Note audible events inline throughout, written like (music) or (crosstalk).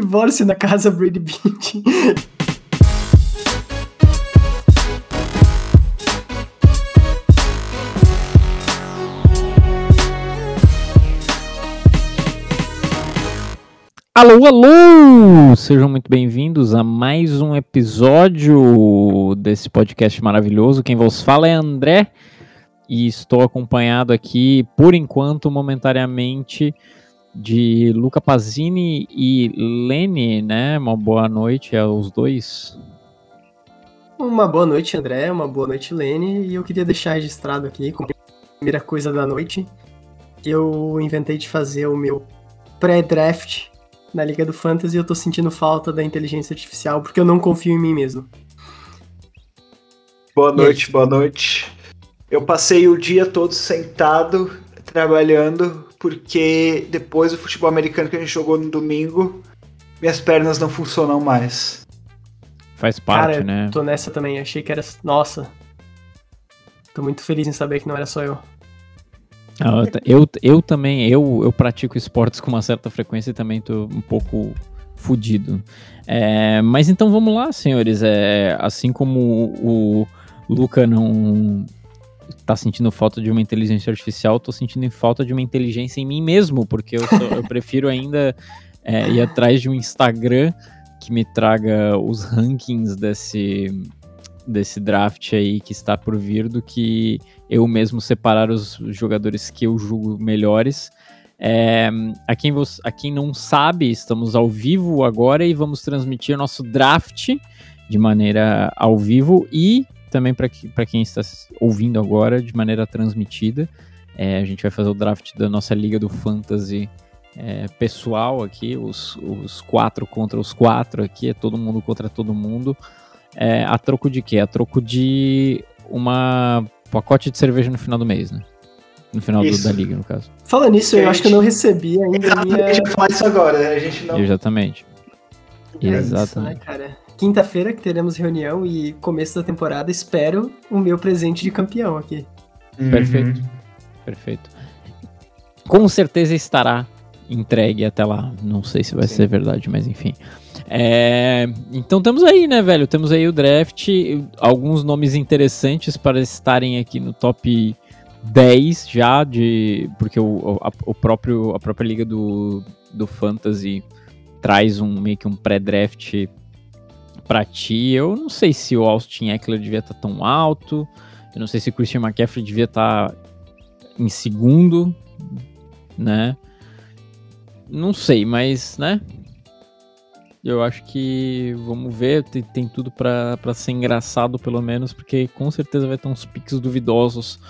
Divórcio na casa Brady Beach. Alô, alô! Sejam muito bem-vindos a mais um episódio desse podcast maravilhoso. Quem vos fala é André e estou acompanhado aqui, por enquanto, momentaneamente, de Luca Pazini e Lene, né? Uma boa noite aos dois. Uma boa noite, André. Uma boa noite, Lene. E eu queria deixar registrado aqui, como primeira coisa da noite, eu inventei de fazer o meu pré-draft na Liga do Fantasy e eu tô sentindo falta da inteligência artificial porque eu não confio em mim mesmo. Boa noite, boa noite. Eu passei o dia todo sentado, trabalhando, porque depois do futebol americano que a gente jogou no domingo, minhas pernas não funcionam mais. Faz parte, Cara, né? tô nessa também. Achei que era. Nossa. Tô muito feliz em saber que não era só eu. Ah, Eu, eu também, eu, eu pratico esportes com uma certa frequência e também tô um pouco fudido. É, mas então vamos lá, senhores. É, assim como o, o Luca não tá sentindo falta de uma inteligência artificial, tô sentindo falta de uma inteligência em mim mesmo, porque eu, sou- eu prefiro ainda é, ir atrás de um Instagram que me traga os rankings desse, desse draft aí que está por vir do que eu mesmo separar os jogadores que eu julgo melhores. É, a, quem a quem não sabe, estamos ao vivo agora e vamos transmitir nosso draft de maneira ao vivo e também para quem está ouvindo agora de maneira transmitida. É, a gente vai fazer o draft da nossa Liga do Fantasy é, pessoal aqui, os, os quatro contra os quatro aqui, é todo mundo contra todo mundo. É, a troco de quê? A troco de uma pacote de cerveja no final do mês, né? No final do- Isso. da liga, no caso. Falando nisso, eu Gente, acho que eu não recebi ainda a minha. Vai falar isso agora, a gente não. Exatamente. É isso, Exatamente. né, cara? Quinta-feira que teremos reunião e começo da temporada, espero o meu presente de campeão aqui. Uhum. Perfeito. Perfeito. Com certeza estará entregue até lá. Não sei se vai Sim. ser verdade, mas enfim. É, então temos aí, né, velho? Temos aí o draft, alguns nomes interessantes para estarem aqui no top 10 já de porque o, a, o próprio a própria liga do, do fantasy traz um meio que um pré-draft para ti. Eu não sei se o Austin Eckler devia estar tão alto. Eu não sei se o Christian McCaffrey devia estar em segundo, né? Não sei, mas, né? Eu acho que vamos ver, tem, tem tudo pra ser engraçado pelo menos, porque com certeza vai ter uns piques duvidosos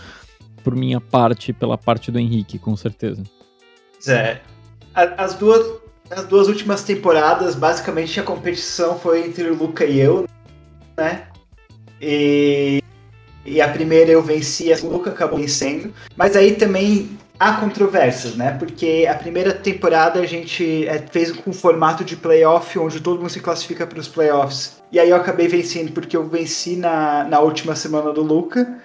por minha parte pela parte do Henrique, com certeza. É. As duas, as duas últimas temporadas, basicamente a competição foi entre o Luca e eu, né? E, e a primeira eu venci, a Luca acabou vencendo. Mas aí também há controvérsias, né? Porque a primeira temporada a gente é, fez com um formato de playoff, onde todo mundo se classifica para os playoffs. E aí eu acabei vencendo porque eu venci na, na última semana do Luca.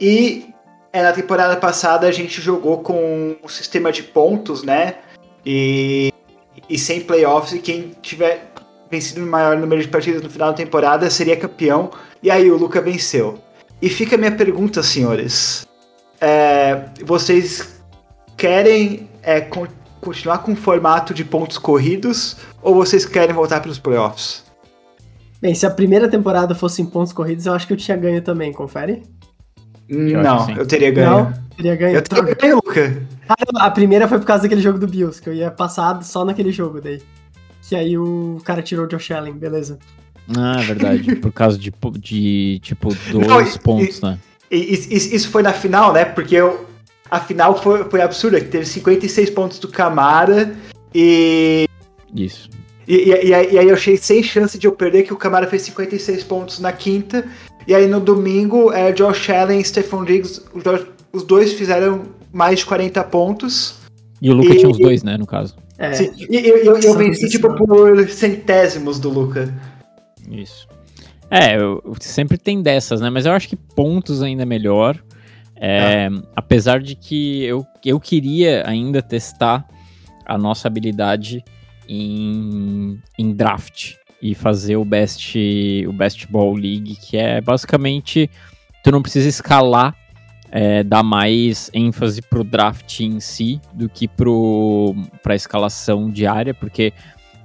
E é, na temporada passada a gente jogou com o sistema de pontos, né? E, e sem playoffs, e quem tiver vencido o maior número de partidas no final da temporada seria campeão. E aí o Luca venceu. E fica a minha pergunta, senhores. É, vocês querem é, con- continuar com o formato de pontos corridos ou vocês querem voltar para os playoffs? Bem, se a primeira temporada fosse em pontos corridos, eu acho que eu tinha ganho também, confere? Eu não, eu teria ganho. Não, teria ganho. Eu teria ganho, Ah, não, a primeira foi por causa daquele jogo do Bills, que eu ia passar só naquele jogo daí. Que aí o cara tirou o Josh Allen, beleza. Ah, é verdade. (laughs) Por causa de, de tipo, dois Não, e- pontos, né? Isso isso foi na final, né? Porque eu, a final foi, foi absurda, que teve 56 pontos do Camara e, Isso. e, e, e aí e aí eu achei sem chance de eu perder, que o Camara fez 56 pontos na quinta. E aí no domingo, é, Josh Allen e Stephon Diggs, os dois fizeram mais de 40 pontos. E o Luca E- tinha os dois, né, no caso. É, Sim, e eu, eu, eu venci isso, tipo né? por centésimos do Luca. Isso. É, eu- sempre tem dessas, né? Mas eu acho que pontos ainda é melhor. É, Apesar de que eu, eu queria ainda testar a nossa habilidade em, em draft e fazer o best o best ball league, que é basicamente tu não precisa escalar é, dar mais ênfase pro draft em si do que pro pra escalação diária, porque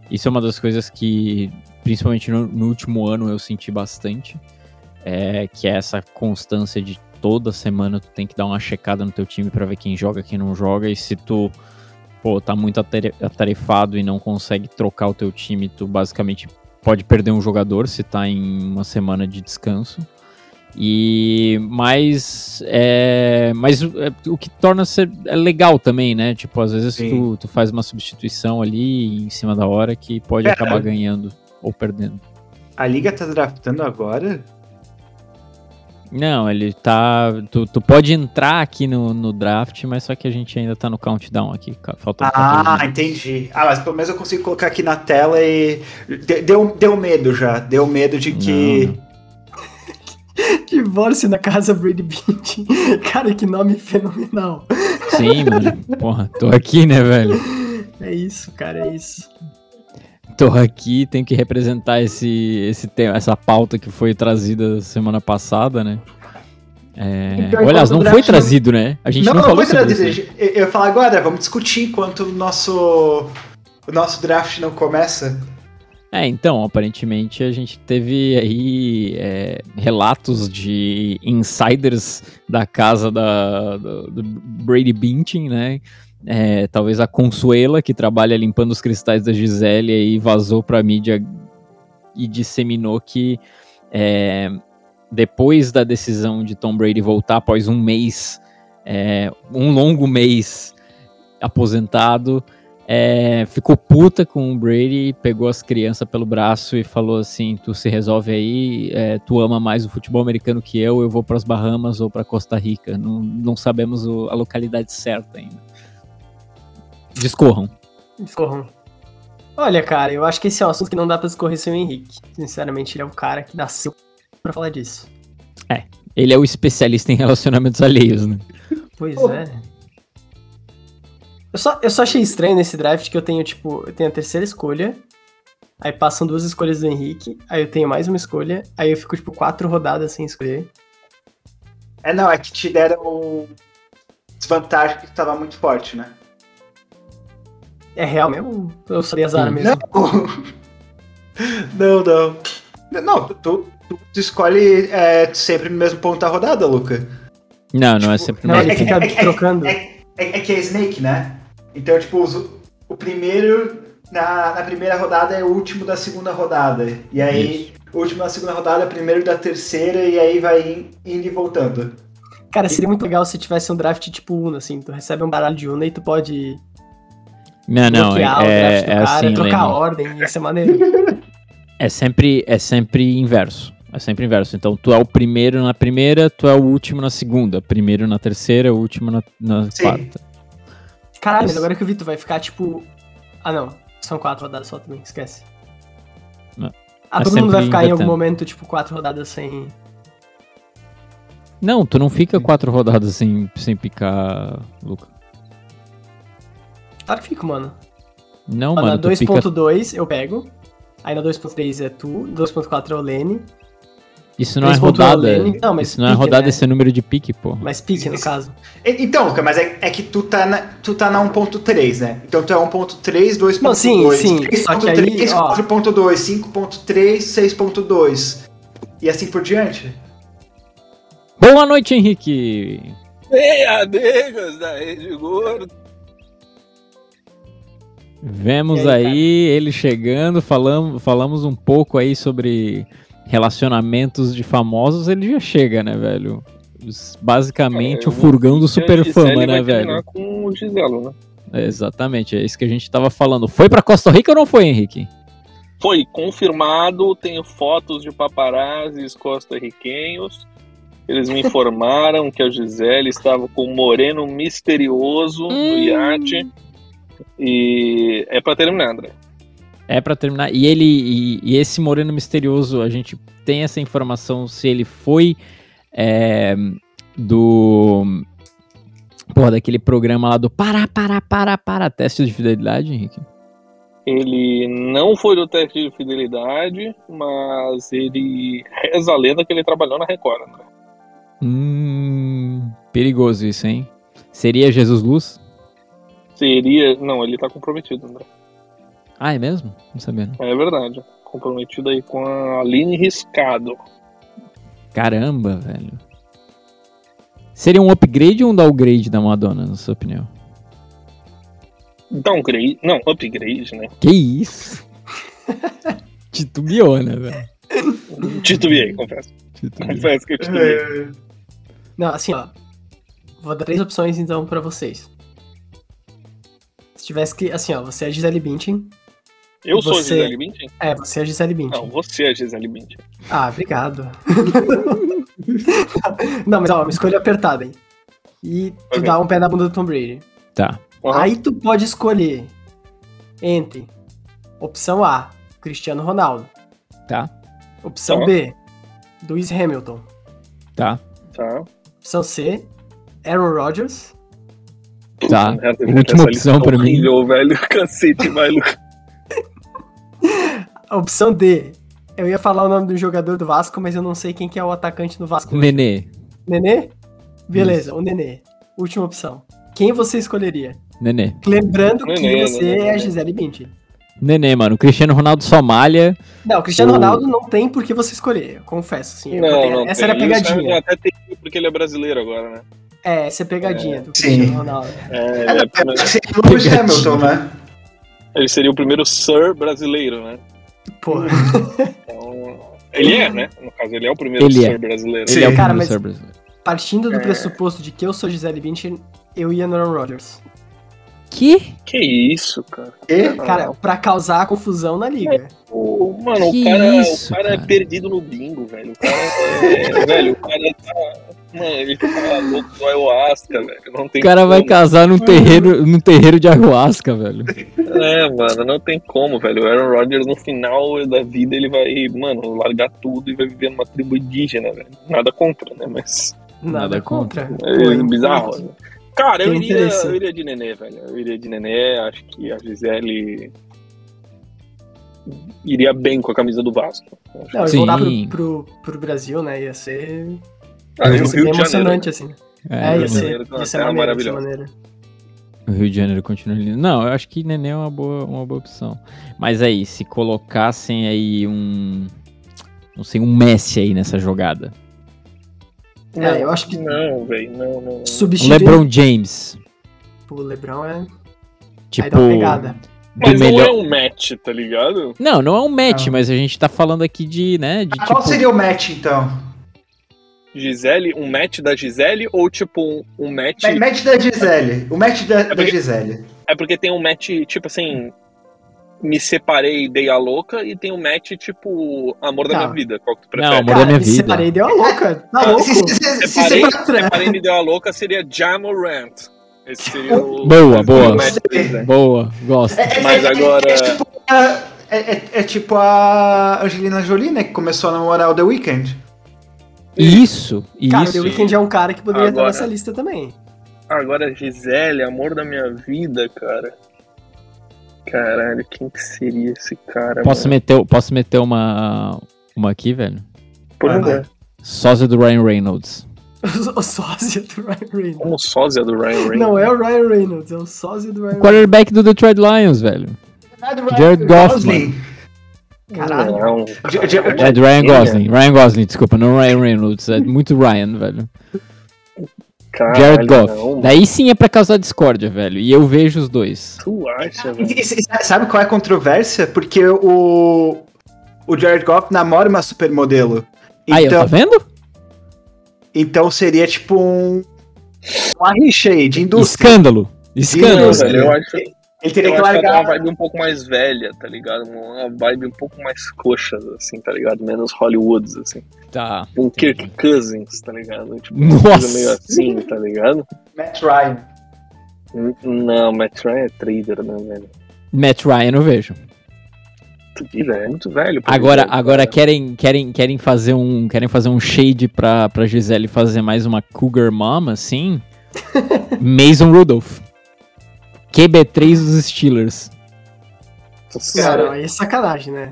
isso é uma das coisas que, principalmente no, no último ano, eu senti bastante, é, que é essa constância de toda semana tu tem que dar uma checada no teu time para ver quem joga, quem não joga, e se tu pô, tá muito atarefado e não consegue trocar o teu time, tu basicamente pode perder um jogador se tá em uma semana de descanso. E mas é, mas é, o que torna ser é legal também, né? Tipo, às vezes tu, tu, faz uma substituição ali em cima da hora que pode acabar ganhando ou perdendo. A liga tá draftando agora? Não, ele tá. Tu, tu pode entrar aqui no, no draft, mas só que a gente ainda tá no countdown aqui. Falta ah, entendi. Ah, mas pelo menos eu consigo colocar aqui na tela e. Deu, deu medo já. Deu medo de que. Não, não. (laughs) Divórcio na casa Brady Beach. (laughs) Cara, que nome fenomenal. Sim, mano. Porra, tô aqui, né, velho? É isso, cara, é isso. Tô aqui, tenho que representar esse, esse tema, essa pauta que foi trazida semana passada, né? É... Então, Olha, não foi trazido, né? A gente não, não, não falou foi trazido. Isso. Eu ia falar agora, vamos discutir enquanto o nosso, o nosso draft não começa. É, então, aparentemente a gente teve aí é, relatos de insiders da casa da, do, do Brady Binting, né? É, talvez a Consuela, que trabalha limpando os cristais da Gisele, aí vazou pra mídia e disseminou que é, depois da decisão de Tom Brady voltar após um mês, é, um longo mês aposentado, é, ficou puta com o Brady, pegou as crianças pelo braço e falou assim: tu se resolve aí, é, tu ama mais o futebol americano que eu, eu vou para as Bahamas ou para Costa Rica. Não, não sabemos o, a localidade certa ainda. Discorram. Discorram. Olha, cara, eu acho que esse é um assunto que não dá pra discorrer sem o Henrique. Sinceramente, ele é o cara que nasceu para falar disso. É, ele é o especialista em relacionamentos alheios, né? Pois oh. é. Eu só, eu só achei estranho nesse draft que eu tenho, tipo, eu tenho a terceira escolha, aí passam duas escolhas do Henrique, aí eu tenho mais uma escolha, aí eu fico, tipo, quatro rodadas sem escolher. É, não, é que te deram desvantagem que estava muito forte, né? É real mesmo? Eu sabia azar mesmo? Não, (laughs) não. Não, não tu, tu, tu escolhe é, sempre no mesmo ponto da rodada, Luca. Não, não é tipo, é sempre no mesmo. É, fica é, trocando. É, é, que é Snake, né? Então, tipo, o primeiro na, na primeira rodada é o último da segunda rodada. E aí, Isso. o último da segunda rodada é o primeiro da terceira, e aí vai indo e voltando. Cara, seria muito legal se tivesse um draft tipo Uno, assim, tu recebe um baralho de Uno e tu pode. Não, não, é, é, é assim, trocar a ordem, ia ser maneiro. (laughs) É sempre, é sempre inverso. É sempre inverso. Então, tu é o primeiro na primeira, tu é o último na segunda. Primeiro na terceira, o último na, na quarta. Caralho, mas agora que eu vi, tu vai ficar tipo. Ah, não. São quatro rodadas só também, esquece. Não. Ah, é todo mundo vai ficar em algum momento, tipo, quatro rodadas sem. Não, tu não fica quatro rodadas sem, sem picar, Luca. Claro que fico, mano. Não, mano. Na 2.2 fica... eu pego. Aí na 2.3 é tu, 2.4 é o Lene. Isso não é rodada. Não, mas isso não é rodada, né? esse é número de pique, pô. Mas pique, no caso. Então, Luca, mas é, é, que tu tá na, tu tá na 1.3, né? Então tu é 1.3, 2.2. Não, sim, sim. 3.3, 4.2, 5.3, 6.2. E assim por diante. Boa noite, Henrique! Ei, amigos da Rede Gordo! Vemos aí, aí ele chegando, falamos, falamos um pouco aí sobre relacionamentos de famosos, ele já chega, né, velho? Basicamente é, o furgão do super fama, né, velho? com o Giselo, né? É, exatamente, é isso que a gente tava falando. Foi para Costa Rica ou não foi, Henrique? Foi confirmado, tenho fotos de paparazzis costarriquenhos. Eles me (laughs) informaram que a Gisele estava com um moreno misterioso hum. no iate. E é para terminar, André. É para terminar. E ele e, e, esse Moreno misterioso, a gente tem essa informação se ele foi é, do porra, daquele programa lá do para para para para teste de fidelidade, Henrique. Ele não foi do teste de fidelidade, mas ele reza a lenda que ele trabalhou na Record, André. Hum, perigoso isso, hein? Seria Jesus Luz? Seria. Não, ele tá comprometido, André. Ah, é mesmo? Não sabia. Não. É verdade. Comprometido aí com a Aline Riscado. Caramba, velho. Seria um upgrade ou um downgrade da Madonna, na sua opinião? Downgrade. Não, upgrade, né? Que isso? (laughs) Titubeou, né, velho? Titubeei, confesso. Titubeou. Confesso que eu titubeei. Não, assim, ó. Vou dar três opções então pra vocês. Se tivesse que. Assim, ó, você é Gisele Bündchen. Eu sou a Você- Gisele Bündchen? É, você é a Gisele Bündchen. Não, você é a Gisele Bündchen. Ah, obrigado. (laughs) Não, mas ó, uma escolha apertada, hein? E tu Ok. dá um pé na bunda do Tom Brady. Tá. Aham. Aí tu pode escolher entre opção A, Cristiano Ronaldo. Tá. Opção Tá. B, Lewis Hamilton. Tá. Tá. Opção C, Aaron Rodgers. Tá. Última opção lista pra mim. velho. (laughs) Cacete, vai, Lucas. A opção D, eu ia falar o nome do jogador do Vasco, mas eu não sei quem que é o atacante do Vasco. Nenê. Nenê? Beleza, o Nenê. Última opção. Quem você escolheria? Nenê. Lembrando que Nenê, você Nenê, é a. Gisele Bündchen. Nenê, mano. O Cristiano Ronaldo só malha. Não, o Cristiano O- Ronaldo não tem por que você escolher, eu confesso. Assim, eu Não, botei- não essa tem. era a E pegadinha. até tem porque ele é brasileiro agora, né? É, essa é a pegadinha do Sim. Cristiano Ronaldo. É, É, ele, é é, é, é, Lewis Hamilton, né? ele seria o primeiro Sir brasileiro, né? Porra. Então, ele é, né? No caso, ele é o primeiro Ele é. Sir brasileiro. Ele é o Cara, ser brasileiro. Partindo do É. pressuposto de que eu sou Gisele Bündchen, eu ia no Aaron Rodgers. Que? Que isso, cara? E Cara, pra causar confusão na liga. O, mano, Que o cara, isso, o cara, cara? é perdido no bingo, velho. O cara é, velho, o cara tá. Mano, ele tá louco do ayahuasca, velho. Não tem O cara vai como. casar num terreiro, num terreiro de ayahuasca, velho. É, mano, não tem como, velho. O Aaron Rodgers, no final da vida, ele vai, mano, largar tudo e vai viver numa tribo indígena, velho. Nada contra, né? Mas Nada, contra. é bizarro. né? Cara, eu iria, eu iria de Nenê, velho. Eu iria de Nenê, acho que a Gisele iria bem com a camisa do Vasco. Não, e voltar pro, pro, pro Brasil, né? Ia ser, Ah, de Janeiro. emocionante, assim. É, É, maneiro, ia ser maravilhosa. maneiro. O Rio de Janeiro continua lindo. Não, eu acho que Nenê é uma boa, uma boa opção. Mas aí, se colocassem aí um. Não sei, um Messi aí nessa jogada. É, eu acho que Não, velho, não, não. Substituir LeBron James. o LeBron é... Tipo. Aí dá uma pegada. do Mas melhor- não é um match, tá ligado? Não, não é um match, Não. mas a gente tá falando aqui de, né, de Ah, qual tipo... seria o match, então? Gisele, um match da Gisele ou tipo um, um match. Ma- Match da Gisele. O match da, da porque- Gisele. É porque tem um match, tipo assim. Me separei, dei a louca, e tem um match tipo Amor da Tá. minha vida. Qual que tu Não, prefere? amor da Cara, minha me vida. separei e deu a louca. (laughs) Tá Ah, louco? se- se- se- se Separei, separa- separei e deu a louca seria Jamorant. Esse seria o. (laughs) Boa, boa. da. Boa, gosto. É- é- Mas é- é- agora- É, tipo a, é, é- é tipo a Angelina Jolie, né? Que começou a namorar o The Weeknd. Isso, Cara, o isso. The Weeknd é um cara que poderia Agora- estar nessa lista também. Agora, Gisele, amor da minha vida, cara. Caralho, quem que seria esse cara? Posso mano? meter, posso meter uma, uma aqui, velho? Por favor. Sósia do Ryan Reynolds. (laughs) O sósia do Ryan Reynolds. Como sósia do Ryan Reynolds. Não é o Ryan Reynolds, é o sósia do Ryan O Reynolds. quarterback do Detroit Lions, velho. Jared Goffman. Caralho. Não. É Ryan Gosling. Ryan Gosling, desculpa, não Ryan Reynolds. É muito Ryan, velho. Caralho, Jared Goff. não. Daí sim é pra causar discórdia, velho. E eu vejo os dois. Tu acha, velho? E- e- e Sabe qual é a controvérsia? Porque o, o Jared Goff namora uma supermodelo. Aí, ó, tá Então, vendo? então seria tipo um. Uma rixa aí de indústria. Escândalo. Escândalo. Não, velho, eu acho, Ele teria eu que acho que uma largar. vibe um pouco mais velha, tá ligado? Uma vibe um pouco mais coxa, assim, tá ligado? Menos Hollywoods, assim. Tá. Um Kirk Cousins, tá ligado? Tipo, uma Nossa. coisa meio assim, tá ligado? Matt Ryan. Não, Matt Ryan é trader, né, velho? Matt Ryan eu vejo. É muito velho. Agora, viver, agora cara. querem, querem, querem fazer um, querem fazer um shade pra, pra Gisele fazer mais uma Cougar Mom, assim? (laughs) Mason Rudolph. QB3 dos Steelers. Cara, aí é sacanagem, né?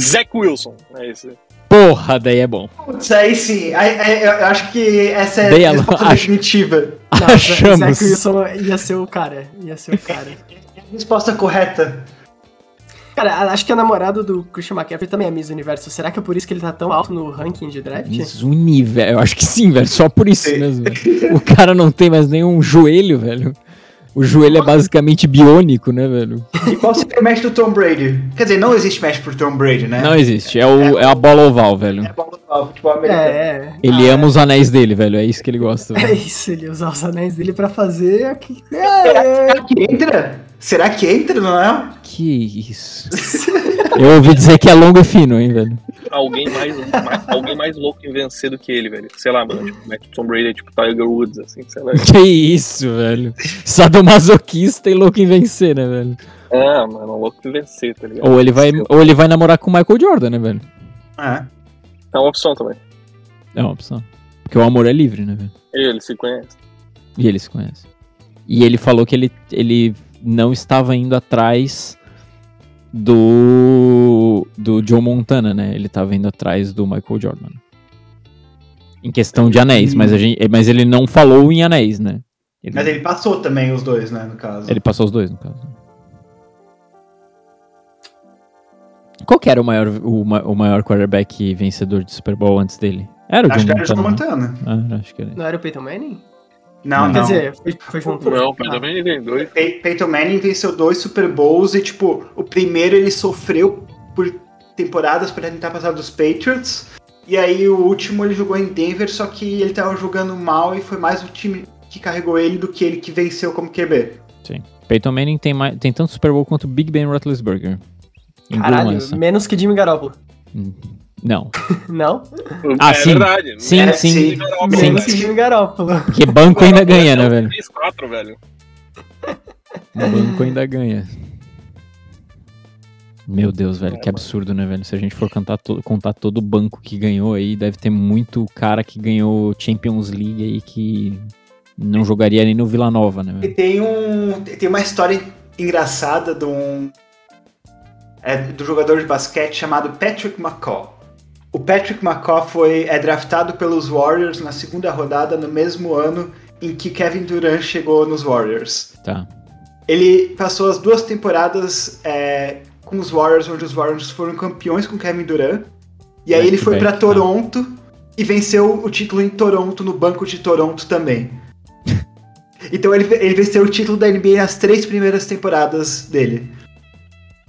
Zach Wilson, é esse. Porra, daí é bom. Putz, aí sim. Aí, aí, eu acho que essa é Dei a- resposta acho- definitiva. (laughs) Não, Achamos. Zach Wilson ia ser o cara. Ia ser o cara. (laughs) Resposta correta. Cara, acho que a namorada do Christian McCaffrey também é Miss Universo. Será que é por isso que ele tá tão alto no ranking de draft? Zuni, velho. Eu acho que sim, velho. Só por isso Sim. mesmo. O cara não tem mais nenhum joelho, velho. O joelho é basicamente biônico, né, velho? E qual seria o match do Tom Brady? Quer dizer, não existe match pro Tom Brady, né? Não existe. É, o, é a bola oval, velho. É bola do futebol americano. É, Ele ama os anéis dele, velho. É isso que ele gosta. (laughs) é velho. isso, ele usar os anéis dele pra fazer aqui. Será, É, será que entra? Será que entra, não é? Que isso. Eu ouvi dizer que é longo e fino, hein, velho. Alguém mais, mais- alguém mais louco em vencer do que ele, velho. Sei lá, mano. Tipo, Matt Tom Brady é tipo Tiger Woods, assim, sei lá. Que isso, velho. Sadomasoquista e louco em vencer, né, velho? Ah, mano, louco em vencer, tá ligado? Ou ele vai, ou ele vai namorar com o Michael Jordan, né, velho? É. É uma opção também. É uma opção. Porque o amor é livre, né, velho? Ele se conhece. E ele se conhece. E ele falou que ele, ele não estava indo atrás do do Joe Montana, né? Ele estava indo atrás do Michael Jordan. Em questão de anéis, mas, a gente, mas ele não falou em anéis, né? Ele, Mas ele passou também os dois, né, no caso. ele passou os dois, no caso. Qual que era o maior, o, o maior quarterback vencedor de Super Bowl antes dele? Era o Acho Joe que era o Joe Montana. né? Montana. Ah, acho que era. Não era o Peyton Manning? Não, não. Quer dizer, foi, junto. Não, Ah. também ele tem dois. Pey- Peyton Manning venceu dois Super Bowls e, tipo, o primeiro ele sofreu por temporadas pra tentar passar dos Patriots. E aí o último ele jogou em Denver, só que ele tava jogando mal e foi mais o time que carregou ele do que ele que venceu como QB. Peyton Manning tem, mais, tem tanto Super Bowl quanto Big Ben Roethlisberger. Caralho, menos que Jimmy Garoppolo. Hum, Não. (laughs) Não? Ah, é sim. verdade. Sim, É, sim. sim. Menos sim. Garoppolo. Porque banco ainda ganha, né, velho? 3-4, velho. Banco ainda ganha. Meu Deus, velho, que absurdo, né, velho? Se a gente for cantar to- contar todo o banco que ganhou aí, deve ter muito cara que ganhou Champions League aí que não jogaria nem no Vila Nova, né, velho? tem um. Tem uma história engraçada de um. é, do jogador de basquete chamado Patrick McCaw. O Patrick McCaw foi é draftado pelos Warriors na segunda rodada no mesmo ano em que Kevin Durant chegou nos Warriors. Tá. Ele passou as duas temporadas é, com os Warriors, onde os Warriors foram campeões com Kevin Durant. E aí Back ele foi pra tá. Toronto e venceu o título em Toronto, no banco de Toronto também. (laughs) então ele, ele venceu o título da NBA nas três primeiras temporadas dele.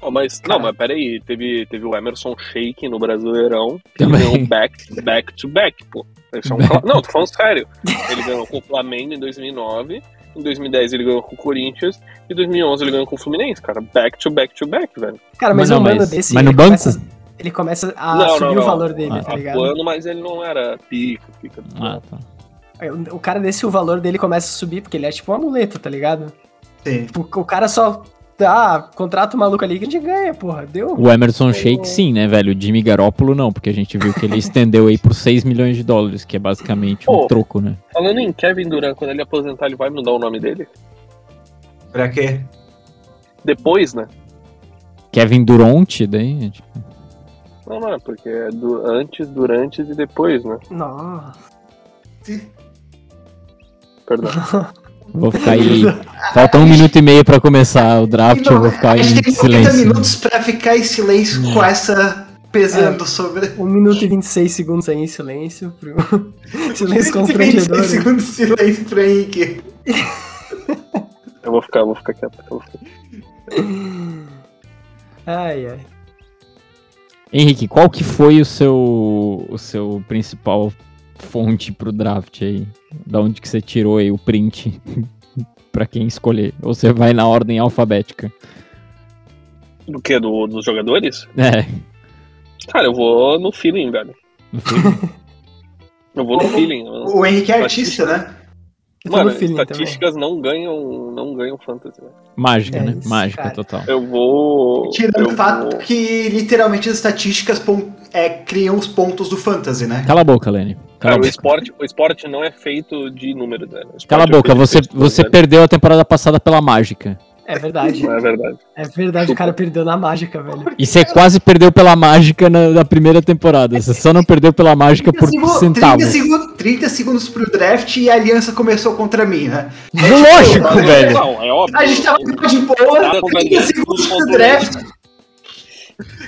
Ó, mas, não, mas peraí, teve, teve o Emerson Shake no Brasileirão, que Também. ganhou back, back to back, pô. É um Não, tô falando sério. Ele ganhou com o Flamengo em 2009, em 2010 ele ganhou com o Corinthians, e em 2011 ele ganhou com o Fluminense, cara. Back to back to back, velho. Cara, mas, Mas não, um mas- desse. mas no banco? Começa, ele começa a Não, subir não, o não. valor dele, Ah, tá ligado? Atuando, mas ele não era pica, pica. Ah, tá. Aí, O o cara desse, o valor dele começa a subir, porque ele é tipo um amuleto, tá ligado? Sim. Tipo, O cara só. Ah, contrata o maluco ali que a gente ganha, porra. Deu. O Emerson Shake sim, né, velho? O Jimmy Garoppolo não, porque a gente viu que ele (laughs) estendeu aí por 6 milhões de dólares, que é basicamente um Pô. troco, né? Falando em Kevin Durant, quando ele aposentar, ele vai mudar o nome dele? Pra quê? Depois, né? Kevin Durant, daí, é tipo, Não, não, porque é do, antes, durante e depois, né? Nossa. Perdão. (laughs) vou ficar aí. Falta um minuto e meio pra começar o draft, eu vou ficar a em gente tem 40 silêncio. minutos pra ficar em silêncio com essa pesando sobre. 1 minuto e 26 segundos aí em silêncio. Pro... (laughs) silêncio 26 constrangedor. né? segundos de silêncio pro Henrique. Eu vou ficar, vou ficar quieto. eu vou ficar- Ai, ai. Henrique, qual que foi o seu, o seu principal fonte pro draft aí? Da onde que você tirou aí o print (laughs) pra quem escolher? Ou você vai na ordem alfabética? Do que? Do, dos jogadores? É, Cara, eu vou no feeling, velho. no filme. Eu vou no O- feeling. O Henrique é artista, né? Mano, no feeling também. estatísticas não ganham, não ganham fantasy, né? Mágica, É né? isso, Mágica cara. total. Eu vou. Tirando eu o fato vou- que literalmente as estatísticas pon- é, criam os pontos do fantasy, né? Cala a boca, Lenny. Cara, a o esporte, o esporte não é feito de números, esporte Cala a é boca, de você, você velho. perdeu a temporada passada pela mágica. É verdade. Não é verdade. É verdade, o cara perdeu na mágica, velho. E você quase perdeu pela mágica na, na primeira temporada. Você só não perdeu pela mágica por 30 centavos. segundos, 30 segundos pro draft e a aliança começou contra mim, né? Lógico, velho. Não, é óbvio. A gente tava de boa, Nada 30 segundos pro draft.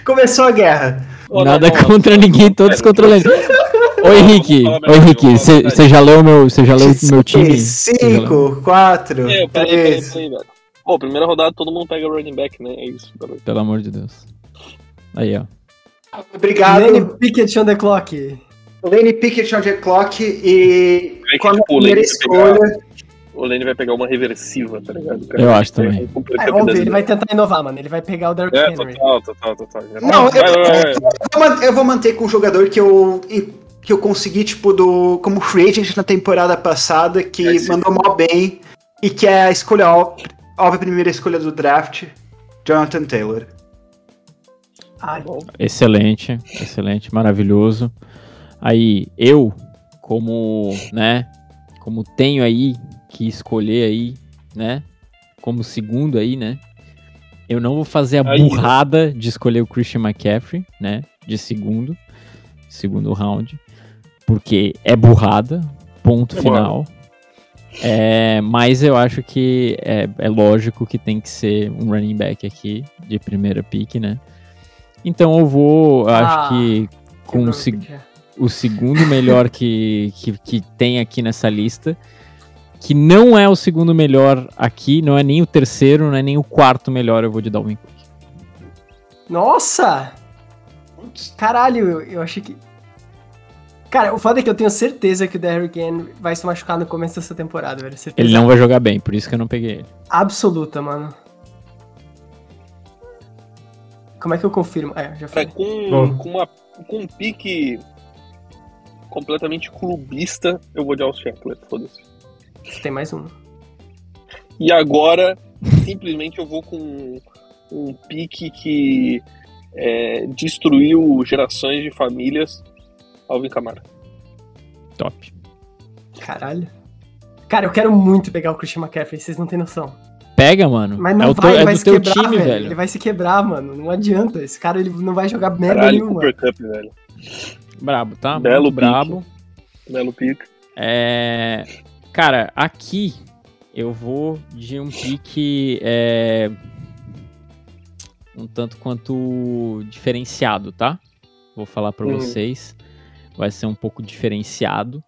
Começou a guerra. Nada não, contra não, ninguém, todos pera, contra o. Ô Henrique, ô Henrique, você já leu o meu, você já leu meu time? Você já leu? 5, 4, É, peraí, peraí, 3. Pô, primeira rodada todo mundo pega running back, né? É isso, peraí. Pelo amor de Deus. Aí, ó. Obrigado. Lenny Pickett on the clock. Lenny Pickett on the clock e É que, com a tipo, o primeira vai pegar- escolha. O Lenny vai pegar uma reversiva, tá ligado? Cara, Eu acho também. É, Cooper É Cup óbvio, ele vai tentar inovar, mano. Ele vai pegar o Derrick É, Henry. total, total, total. Não, vai, eu, vai, vai, vai. eu vou manter com um jogador que eu, que eu consegui, tipo, do, como free agent na temporada passada, que É, mandou mal bem e que é a escolha óbvia, primeira escolha do draft, Jonathan Taylor. Ai, Excelente, excelente, maravilhoso. Aí, eu, como, né, como tenho aí que escolher aí, né, como segundo aí, né, eu não vou fazer a Aí. burrada de escolher o Christian McCaffrey, né, de segundo, segundo round, porque é burrada, ponto É final. É, mas eu acho que é, é lógico que tem que ser um running back aqui, de primeira pick, né? Então eu vou, eu acho Ah, que com o, se- é. o segundo melhor que, que, que tem aqui nessa lista, que não é o segundo melhor aqui, não é nem o terceiro, não é nem o quarto melhor, eu vou de Dalvin Cook. Nossa! Caralho, eu, eu achei que. Cara, o foda é que eu tenho certeza que o Derrick Henry vai se machucar no começo dessa temporada, velho. Certeza Ele não vai jogar bem, por isso que eu não peguei ele. absoluta, mano. Como é que eu confirmo? É, já falei. com, Bom. com, uma, com um pique completamente clubista, eu vou de Austin Eckler, foda-se. Tem mais um. E agora, (laughs) simplesmente eu vou com um pique que é, destruiu gerações de famílias, Alvin Kamara. Top. Caralho. Cara, eu quero muito pegar o Christian McCaffrey, vocês não têm noção. Pega, mano. Mas não é vai, teu, ele é vai do se quebrar, time, velho. velho. Ele vai se quebrar, mano. Não adianta. Esse cara ele não vai jogar merda Caralho, nenhuma. Cooper Cup, velho. Brabo, tá? Belo Muito pique. brabo. Belo pique. É, cara, aqui eu vou de um pique é, um tanto quanto diferenciado, tá? Vou falar pra Uhum. vocês. Vai ser um pouco diferenciado.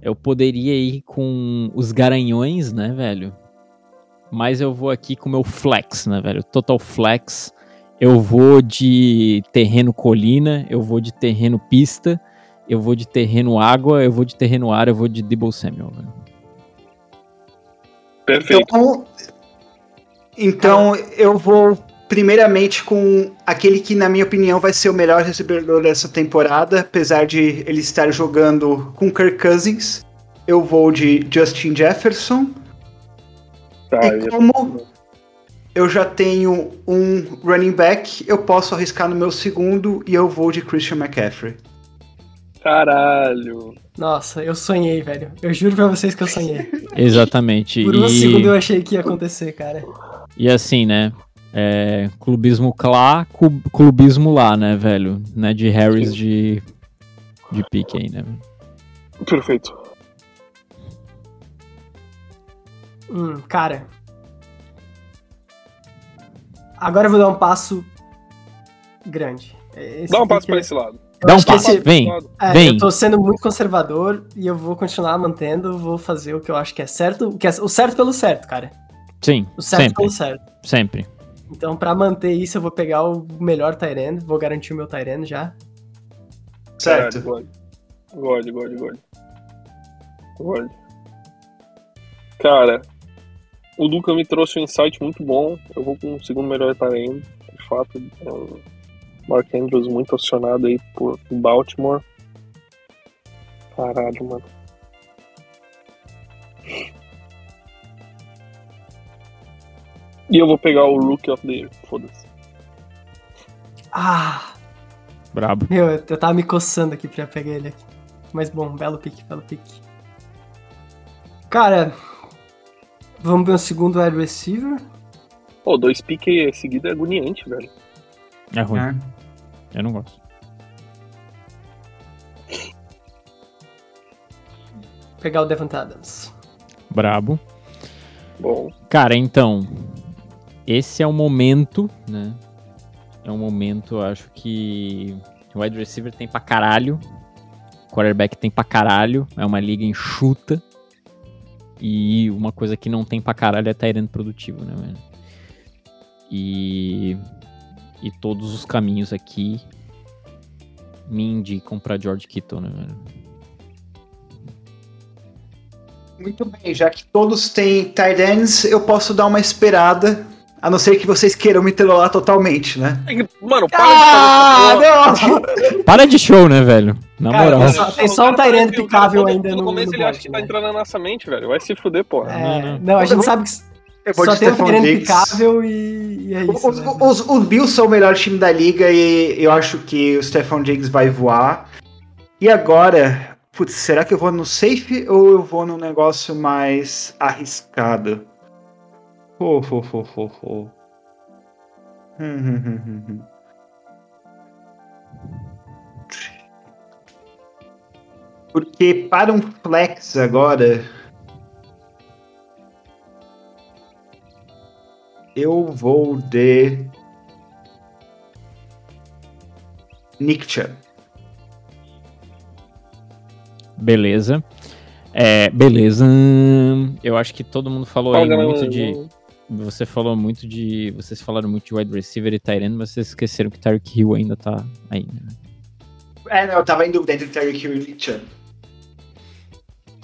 Eu poderia ir com os garanhões, né, velho? Mas eu vou aqui com o meu flex, né, velho? Total flex. Eu vou de terreno colina, eu vou de terreno pista, eu vou de terreno água, eu vou de terreno ar, eu vou de Debo Samuel, velho. Perfeito. Então, então eu vou primeiramente com aquele que, na minha opinião, vai ser o melhor recebedor dessa temporada, apesar de ele estar jogando com Kirk Cousins. Eu vou de Justin Jefferson. Tá, e eu- como eu já tenho um running back, eu posso arriscar no meu segundo e eu vou de Christian McCaffrey. Caralho. Nossa, eu sonhei, velho. Eu juro pra vocês que eu sonhei. Exatamente. Por um e, segundo eu achei que ia acontecer, cara. e assim, né? É, clubismo lá, clubismo lá, né, velho? Né, de Harris de, de pique aí, né? Perfeito. Hum, cara. Agora eu vou dar um passo grande. Esse Dá um passo pra é- esse lado. eu Dá um passo, esse- vem. É, Vem. eu tô sendo muito conservador e eu vou continuar mantendo, vou fazer o que eu acho que é certo, o que é o certo pelo certo, cara. Sim, O certo sempre, pelo certo. sempre. Então, pra manter isso, eu vou pegar o melhor Tyrene, vou garantir o meu Tyrene já. Certo. Caralho, God, God, God. God. Cara, o Luca me trouxe um insight muito bom. Eu vou com o segundo melhor talento. De fato, é um Mark Andrews muito acionado aí por Baltimore. Caralho, mano. E eu vou pegar o Rookie of the Year. Foda-se. Ah, Brabo. meu, eu, eu tava me coçando aqui pra pegar ele aqui. Mas bom, belo pique, belo pique. Cara, vamos ver o segundo wide receiver. Pô, dois piques seguidos é agoniante, velho. É ruim. É. Eu não gosto. Pegar o Devant Adams. Brabo. Bom, Cara, então. Esse é o momento, né? É um momento, acho que. O wide receiver tem pra caralho. Quarterback tem pra caralho. É uma liga enxuta. E uma coisa que não tem pra caralho é Tyrant produtivo, né, velho? E. E todos os caminhos aqui me indicam pra George Kittle, né, velho? Muito bem, já que todos têm ends, eu posso dar uma esperada. A não ser que vocês queiram me trollar totalmente, né? mano, para Ah, de fazer não! Para de show, né, velho? Na Cara, moral. tem só- tem só um Tyrande o picável cara, ainda no no- começo no ele acha que tá né? entrando na nossa mente, velho. Vai se fuder, porra. É, não. não, a gente sabe que só tem um Tyrande picável e, e é isso. Os, né? os, os Bills são o melhor time da liga e eu acho que o Stephon Diggs vai voar. E agora, putz, será que eu vou no safe ou eu vou num negócio mais arriscado? Hum, hum, hum, hum, hum. Porque para um flex agora. Eu vou de. Chubb. Beleza. É, beleza. Eu acho que todo mundo falou aí muito de. Você falou muito de. Vocês falaram muito de wide receiver e tight end, mas vocês esqueceram que Tyreek Hill ainda tá aí, né? É, não, eu tava em dúvida entre Terry Hill e Nick Chubb.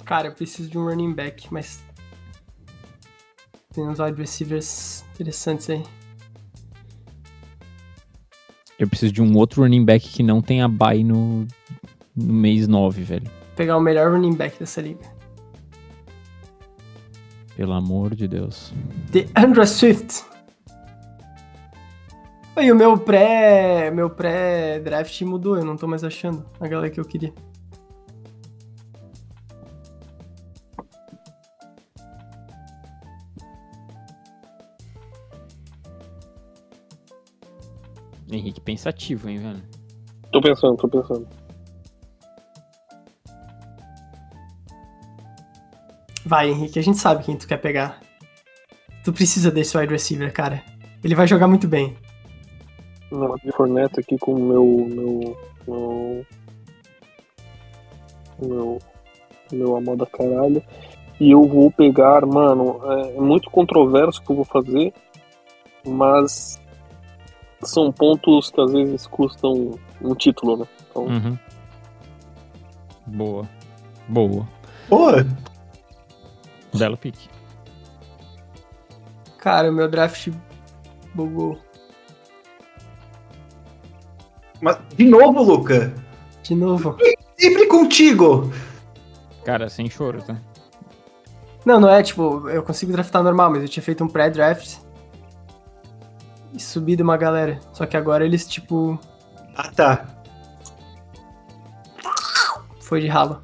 Cara, eu preciso de um running back, mas. Tem uns wide receivers interessantes aí. Eu preciso de um outro running back que não tenha bye no, no mês 9, velho. Vou pegar o melhor running back dessa liga. Pelo amor de Deus. The Andrew Swift. E o meu pré. Meu pré-draft mudou, eu não tô mais achando a galera que eu queria. Henrique pensativo, hein, velho? Tô pensando, tô pensando. Vai, Henrique, a gente sabe quem tu quer pegar. Tu precisa desse wide receiver, cara. Ele vai jogar muito bem. Não, de Forneta aqui com o meu. meu. meu. meu. meu amor da caralho. E eu vou pegar, mano, é muito controverso o que eu vou fazer, mas são pontos que às vezes custam um título, né? Então, Uhum. Boa. Boa. Boa! Belo pique. Cara, o meu draft bugou. Mas, de novo, Luca? De novo. Sempre contigo! Cara, sem choro, tá? Não, não é tipo, eu consigo draftar normal, mas eu tinha feito um pré-draft e subido uma galera. Só que agora eles, tipo, Ah, tá. foi de ralo.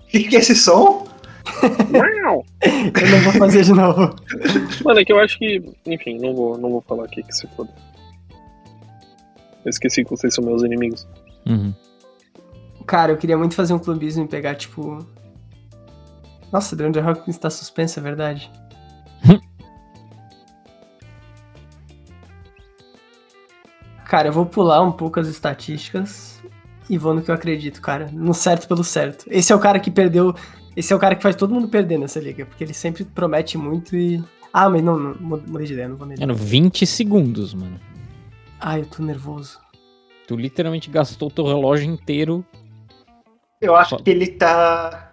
O que, que é esse som? Eu não vou fazer de novo. Mano, é que eu acho que. Enfim, não vou, não vou falar aqui que se foda. Eu esqueci que vocês são meus inimigos. Uhum. Cara, eu queria muito fazer um clubismo e pegar, tipo. Nossa, DeAndre Hopkins tá suspenso, é verdade. (laughs) cara, eu vou pular um pouco as estatísticas e vou no que eu acredito, cara. No certo pelo certo. Esse é o cara que perdeu. Esse é o cara que faz todo mundo perder nessa liga, porque ele sempre promete muito e. Ah, mas não, não mudei de ideia, não vou nele. Mano, 20 segundos, mano. Ai, eu tô nervoso. Tu literalmente gastou o teu relógio inteiro. Eu acho Fala. que ele tá.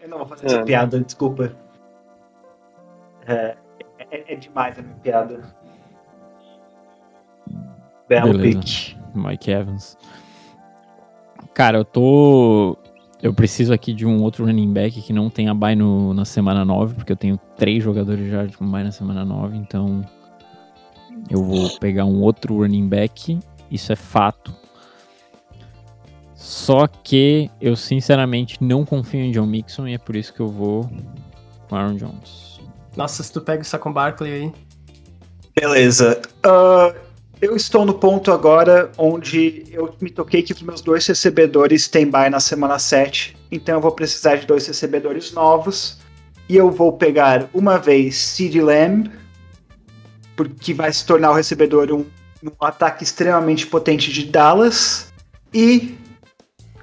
Eu não vou fazer essa É. piada, desculpa. É, é, é demais a minha piada. Belo pick. Mike Evans. Cara, eu tô. Eu preciso aqui de um outro running back que não tenha bye no, na semana 9, porque eu tenho três jogadores já com bye na semana 9, então eu vou pegar um outro running back, isso é fato. Só que eu sinceramente não confio em John Mixon e é por isso que eu vou com Aaron Jones. Nossa, se tu pega o Saquon Barkley aí. Beleza. Uh, eu estou no ponto agora onde eu me toquei que os meus dois recebedores têm bye na semana 7. Então eu vou precisar de dois recebedores novos. E eu vou pegar uma vez CeeDee Lamb, porque vai se tornar o recebedor um, um ataque extremamente potente de Dallas. E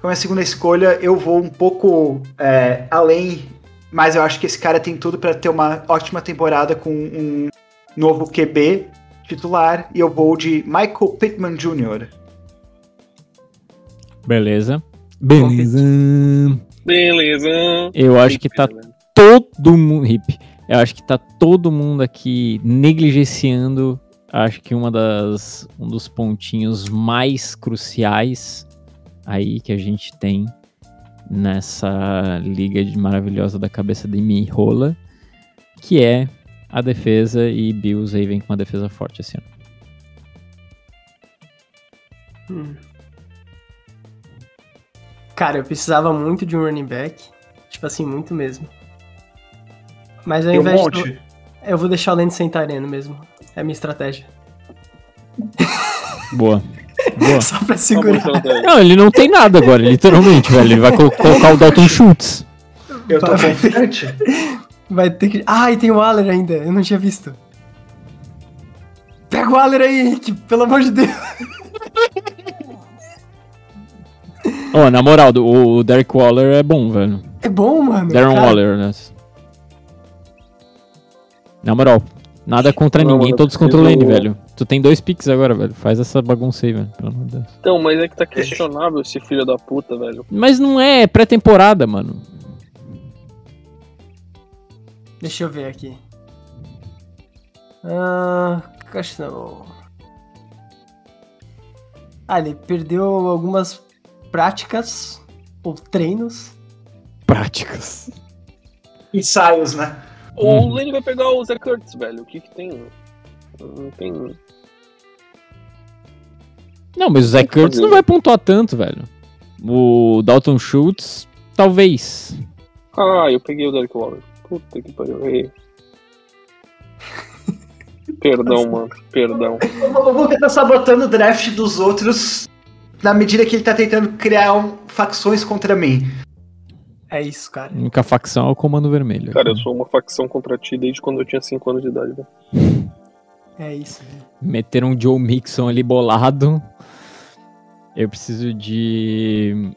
como a segunda escolha, eu vou um pouco é, além, mas eu acho que esse cara tem tudo para ter uma ótima temporada com um novo QB titular. E eu vou de Michael Pittman Jr. Beleza. Beleza. Beleza. Eu acho que tá todo mundo. Hip. Eu acho que tá todo mundo aqui negligenciando. Acho que uma das, um dos pontinhos mais cruciais aí que a gente tem nessa liga de maravilhosa da cabeça de Mi Rola, que é a defesa e Bills aí vem com uma defesa forte esse ano. Hum. Cara, eu precisava muito de um running back. Tipo assim, muito mesmo. Mas ao Tem um invés monte. de. Eu vou deixar o Lane sem Tyrene mesmo. É a minha estratégia. (laughs) Boa. Boa. Só pra segurar. Não, ele não tem nada agora, literalmente, velho. Ele vai col- colocar o Dalton Schultz. Eu tô confiante. (laughs) Vai ter que. Ah, e tem o Waller ainda. Eu não tinha visto. Pega o Waller aí, Henrique, pelo amor de Deus. Ó, na moral, do- o Derek Waller é bom, velho. É bom, mano. Darren cara. Waller, né? Na moral, nada contra Não, ninguém, mano, todos contra o Lane, velho. Tu tem dois picks agora, velho. Faz essa bagunça aí, velho. Pelo amor de Deus. Então, mas é que tá questionável esse filho da puta, velho. Mas não é pré-temporada, mano. Deixa eu ver aqui. Ah, questão. Ah, ele perdeu algumas práticas ou treinos. Práticas. Ensaios, né? O Uhum. Lane vai pegar o Zé Kurtz, velho. O que que tem? Não tem. Não, mas o que Kurtz não vai pontuar tanto, velho. O Dalton Schultz, talvez. Ah, eu peguei o Derek Waller. Puta que pariu, errei. Perdão, mano. Perdão. Eu vou- eu vou tentar sabotando o draft dos outros na medida que ele tá tentando criar um- facções contra mim. É isso, cara. A única facção é o Comando Vermelho. Cara, eu sou uma facção contra ti desde quando eu tinha 5 anos de idade, velho. É isso. velho. Meteram um Joe Mixon ali bolado. Eu preciso de.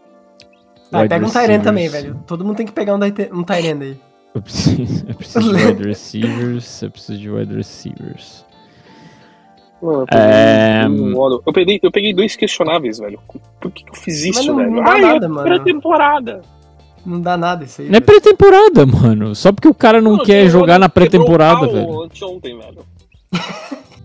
Wide pega um Tyrant também, velho. Todo mundo tem que pegar um, um Tyrant aí. Eu preciso, eu preciso de wide (laughs) receivers. Eu preciso de wide receivers. Mano, eu peguei, É, um- eu, peguei, eu peguei dois questionáveis, velho. Por que, que eu fiz isso, não- velho? não dá Ai, nada, é mano. pré-temporada. Não dá nada isso aí. Não é pré-temporada, mano. Só porque o cara não Mano, quer jogar na pré-temporada, velho. Anteontem, velho. (laughs)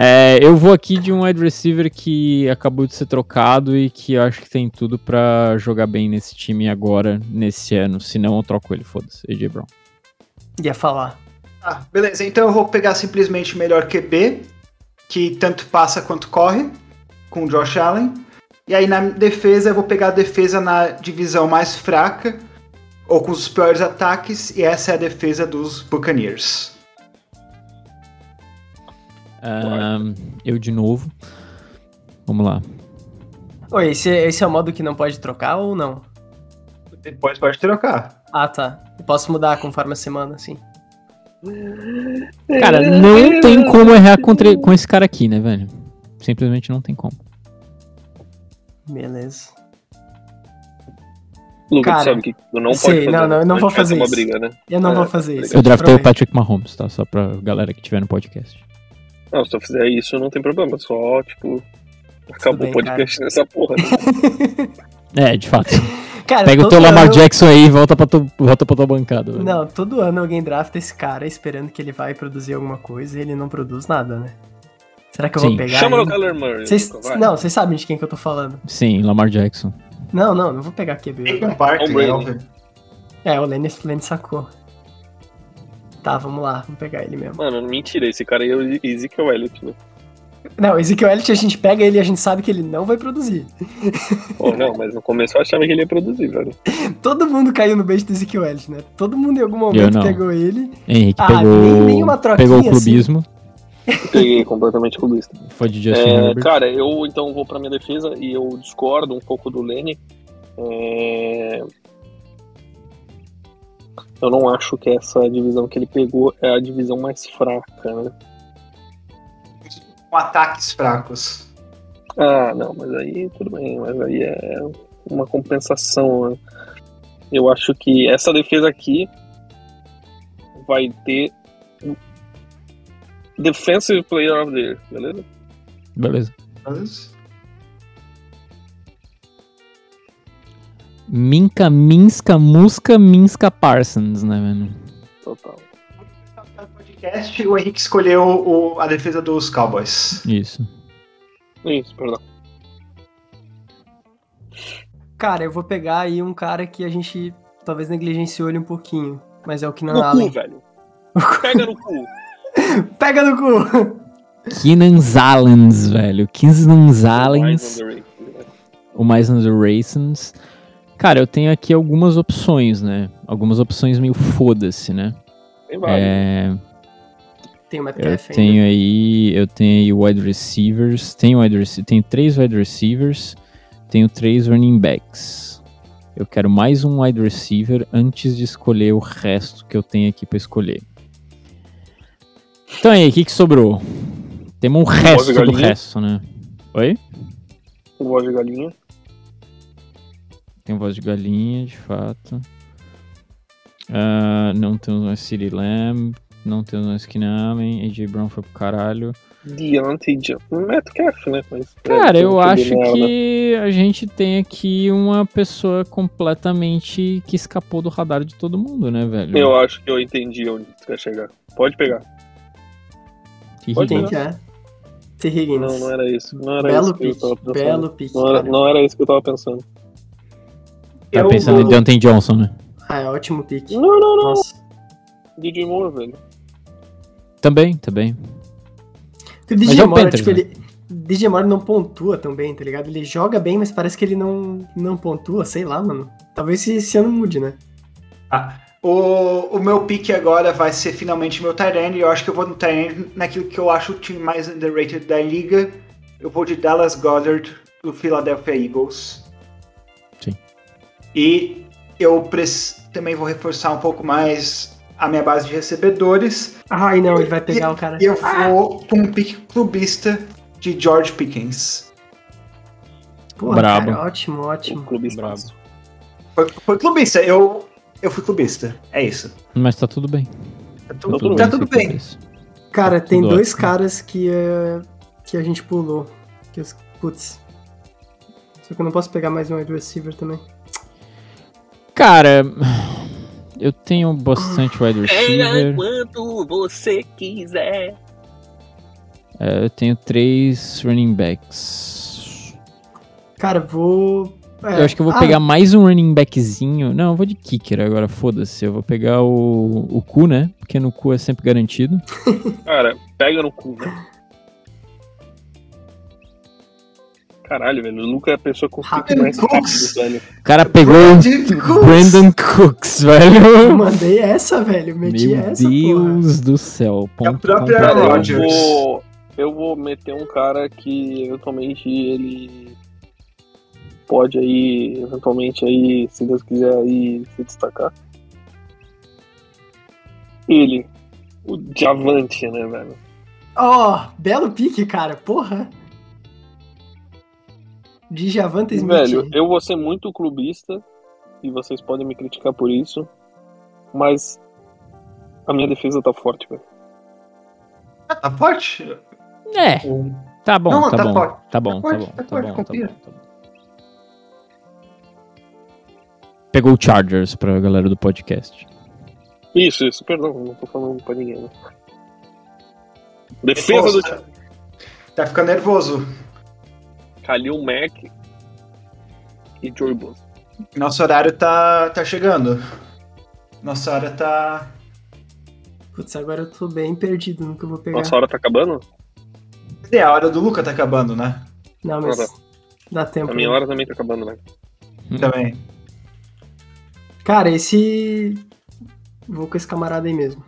É, eu vou aqui de um wide receiver que acabou de ser trocado e que eu acho que tem tudo pra jogar bem nesse time agora, nesse ano. Se não, eu troco ele, foda-se. AJ Brown. Ia falar. Ah, beleza. Então eu vou pegar simplesmente o melhor QB, que tanto passa quanto corre, com o Josh Allen. E aí na defesa eu vou pegar a defesa na divisão mais fraca, ou com os piores ataques, e essa é a defesa dos Buccaneers. Ahn, eu de novo. Vamos lá. Oi, esse, esse é o modo que não pode trocar ou não? Depois pode trocar. Ah, tá. Eu posso mudar conforme a semana, assim. Cara, não tem como errar contra, com esse cara aqui, né, velho? Simplesmente não tem como. Beleza. Lucas, Cara, sabe que tu não sei, pode fazer. não, não, eu não vou fazer isso. briga, né? Eu não É, vou fazer isso. Eu draftei o. Patrick Mahomes, tá? Só pra galera que tiver no podcast. Não, se tu fizer isso, não tem problema. Só, tipo, acabou bem, o podcast nessa porra. Né? (laughs) É, de fato. (laughs) Cara, Pega o teu Lamar ano- Jackson aí e volta pra, tu, volta pra tua bancada. velho. Não, todo ano alguém drafta esse cara esperando que ele vai produzir alguma coisa e ele não produz nada, né? Será que eu Sim. vou pegar? Chama o? Kyler Murray. Vai. não, vocês sabem de quem que eu tô falando. Sim, Lamar Jackson. Não, não, não vou pegar QB. Tem um parque? É, o Lenny, Lenny sacou. Tá, vamos lá, vamos pegar ele mesmo. Mano, mentira, esse cara aí é o Ezekiel Elliott, né? Não, o Ezekiel Elliott a gente pega ele e a gente sabe que ele não vai produzir. Pô, não, mas no começo eu achava que ele ia produzir, velho. (laughs) Todo mundo caiu no beijo do Ezekiel Elliott, né? Todo mundo em algum momento pegou ele. Henrique Ah, pegou, nem- nem uma troquinha, pegou o assim. clubismo. Peguei completamente clubista. Foi de Justin É, cara, eu então vou pra minha defesa e eu discordo um pouco do Lenny. É, Eu não acho que essa divisão que ele pegou é a divisão mais fraca, né? Com ataques fracos. Ah, não, mas aí tudo bem, mas aí é uma compensação. Né? Eu acho que essa defesa aqui vai ter um Defensive Player of the Year, beleza? Beleza. Mas- Minka, Minska, Muska, Minska Parsons, né, mano? Total. No podcast, o Henrique escolheu o- a defesa dos Cowboys. Isso. Isso, perdão. Cara, eu vou pegar aí um cara que a gente talvez negligenciou ele um pouquinho, mas é o Keenan No cu, Allen. velho. Pega no cu. Pega no cu! (laughs) Keenan Zalens, velho. Keenan Mais Zalens, underrated, né? o mais underrated. Cara, eu tenho aqui algumas opções, né? Algumas opções meio foda-se, né? Tem vários. É, Tem o eu Metcalf ainda. tenho aí, eu tenho aí wide receivers, tenho, wide rece- tenho três wide receivers, tenho três running backs. Eu quero mais um wide receiver antes de escolher o resto que eu tenho aqui pra escolher. Então aí, o que, que sobrou? Temos um resto do resto, né? Oi? O voz de galinha. Tem voz de galinha, de fato. Ah, não temos mais City Lamb, não temos mais Allen, AJ Brown foi pro caralho. Deontay Johnson. Metcalf, né? Mas, Cara, é, eu tem acho nela, que a gente tem aqui uma pessoa completamente que escapou do radar de todo mundo, né, velho? Eu acho que eu entendi onde tu quer chegar. Pode pegar. Que Pode é? T. Higgins. Não, não era isso. Não era Belo isso que eu pique, tava pensando. belo pique, Não era, cara. não era isso que eu tava pensando. Tá Eu pensando em vou- Deontay Johnson, né? Ah, é ótimo pique. Não, não, não. Nossa. DJ Moore, velho. Também, também. O Mas DJ é o Moore, Panthers, tipo, né? ele. DJ Moore não pontua tão bem, tá ligado? Ele joga bem, mas parece que ele não, não pontua, sei lá, mano. Talvez esse, esse ano mude, né? Ah, o, o meu pick agora vai ser finalmente meu Tyrande. E eu acho que eu vou no Tyrande naquilo que eu acho o time mais underrated da liga. Eu vou de Dallas Goddard do Philadelphia Eagles. E eu também vou reforçar um pouco mais a minha base de recebedores. Ai, não, ele vai pegar o cara. E eu vou com um pick clubista de George Pickens. Porra, Brabo. cara, ótimo, ótimo. clube Brabo. Foi, foi clubista, eu, eu fui clubista. É isso. Mas tá tudo bem. Tá tudo, tudo tá bem, tudo bem. isso. Cara, Tá tem tudo dois ótimo. caras que, é, que a gente pulou. Que os, putz. Só que eu não posso pegar mais um wide receiver também. Cara, eu tenho bastante wide Pega receiver. quanto você quiser. É, eu tenho três running backs. Cara, vou. é, Eu acho que eu vou ah, pegar mais um running backzinho. Não, eu vou de kicker agora, foda-se. Eu vou pegar o, o cu, né? Porque no cu é sempre garantido. Cara, pega no cu, velho. Caralho, velho. O Luca é a pessoa com Rápido, mais Cooks. rápidos, velho. O cara pegou Brandon o Cooks. Brandon Cooks, Eu velho. mandei essa, velho. Meti Meu essa, porra. Deus do céu. É a Ponto própria completo. Cara, eu vou, eu vou meter um cara que eventualmente ele pode aí, eventualmente aí, se Deus quiser aí se destacar. Ele, o Diamante, né, velho? Ó, belo pique, cara. Porra. De Javante Smith. Velho, eu vou ser muito clubista e vocês podem me criticar por isso, mas a minha defesa tá forte, velho. Tá forte? É, tá bom, Não, tá, tá bom, forte. tá bom, Tá tá forte, bom, tá tá forte, bom, tá bom, tá bom. Pegou o Chargers pra galera do podcast. Isso, isso, perdão, não tô falando pra ninguém, né? Defesa do Nossa, Tá ficando nervoso. Khalil Mack e Joey Bosa. Nosso horário tá, tá chegando. Nossa hora tá. Putz, agora eu tô bem perdido no que eu vou pegar. Nossa hora tá acabando? É, a hora do Luca tá acabando, né? Não, mas tá. dá tempo. A minha né? hora também tá acabando, né? Também. Cara, esse. Vou com esse camarada aí mesmo.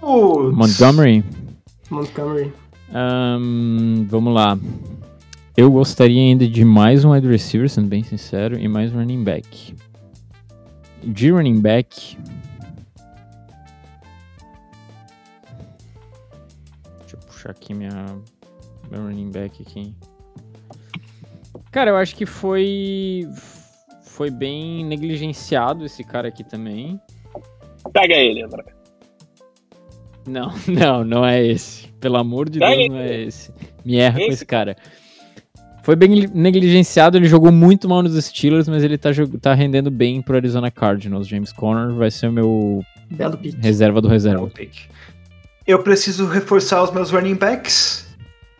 Putz. Montgomery. Montgomery. Ahn, vamos lá. Eu gostaria ainda de mais um wide receiver, sendo bem sincero, e mais um running back. De running back. Deixa eu puxar aqui minha meu running back aqui. Cara, eu acho que foi foi bem negligenciado esse cara aqui também. Pega ele, André. Não, (laughs) não, não é esse. Pelo amor de Pega Deus, não é esse. Me erra com Esse esse cara. Foi bem negligenciado, ele jogou muito mal nos Steelers, mas ele tá, tá rendendo bem pro Arizona Cardinals. James Conner vai ser o meu Belo pick. reserva do reserva. Eu preciso reforçar os meus running backs.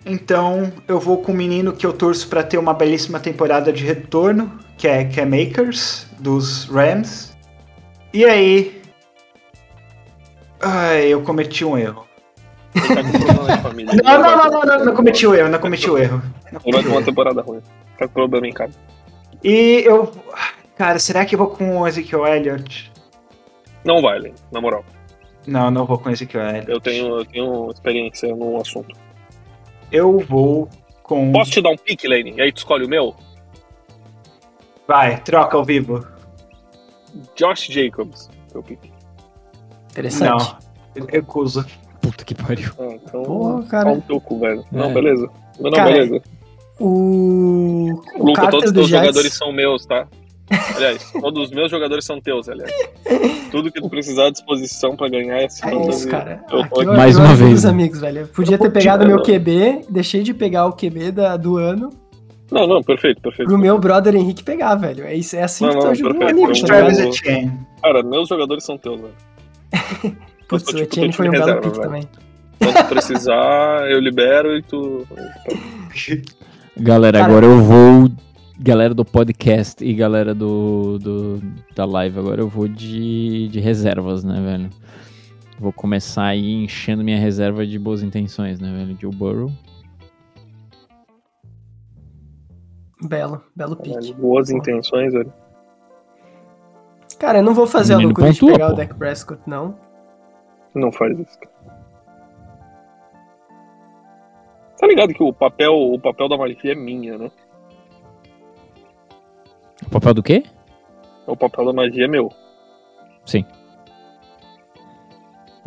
Então eu vou com um menino que eu torço para ter uma belíssima temporada de retorno, que é Cam Akers, dos Rams. E aí. Ai, eu cometi um erro. Ele tá com problema de família. Não, não, não, não, não, não cometi o erro, não cometi o erro. Ele vai ter uma temporada ruim. Tá com problema em casa. E eu. Cara, será que eu vou com o Ezekiel Elliott? Não vai, Len, na moral. Não, não vou com o Ezekiel Elliott. Eu tenho, eu tenho experiência no assunto. Eu vou com. Posso te dar um pique, Lane? E aí tu escolhe o meu? Vai, troca ao vivo. Josh Jacobs. Meu pique. Interessante. Não, eu recuso. Puta que pariu. Ah, então. Porra, cara. Pau no cu, velho. Não, É. beleza. Não, Cara, beleza. O. O Luca, Carter todos os do teus Giants. jogadores são meus, tá? Aliás, (laughs) todos os meus jogadores são teus, aliás. Tudo que tu precisar à disposição pra ganhar esse É fantasy, isso, cara. Eu Aqui tô eu- Mais uma vez, né? amigos, velho. Eu podia ter Eu vou pegado meu QB, deixei de pegar o QB da, do ano Não, não, perfeito, perfeito. pro meu brother Henrique pegar, velho. É, isso, é assim Não, que tu não, ajuda um perfeito. amigo, tá ligado? Cara, meus jogadores são teus, velho. (laughs) Putz, o Etienne foi um time belo reserva, pick também. Quando tu precisar, eu libero e tu. Galera, Cara- agora eu vou. Galera do podcast e galera do, do da live, agora eu vou de, de reservas, né, velho? Vou começar aí enchendo minha reserva de boas intenções, né, velho? Joe Burrow. Belo, belo pick. Boas intenções, velho. Cara, eu não vou fazer a Menino loucura de pegar pô. o Dak Prescott, não. Não faz isso, cara. Tá ligado que o papel, o papel da magia é minha, né? O papel do quê? O papel da magia é meu. Sim.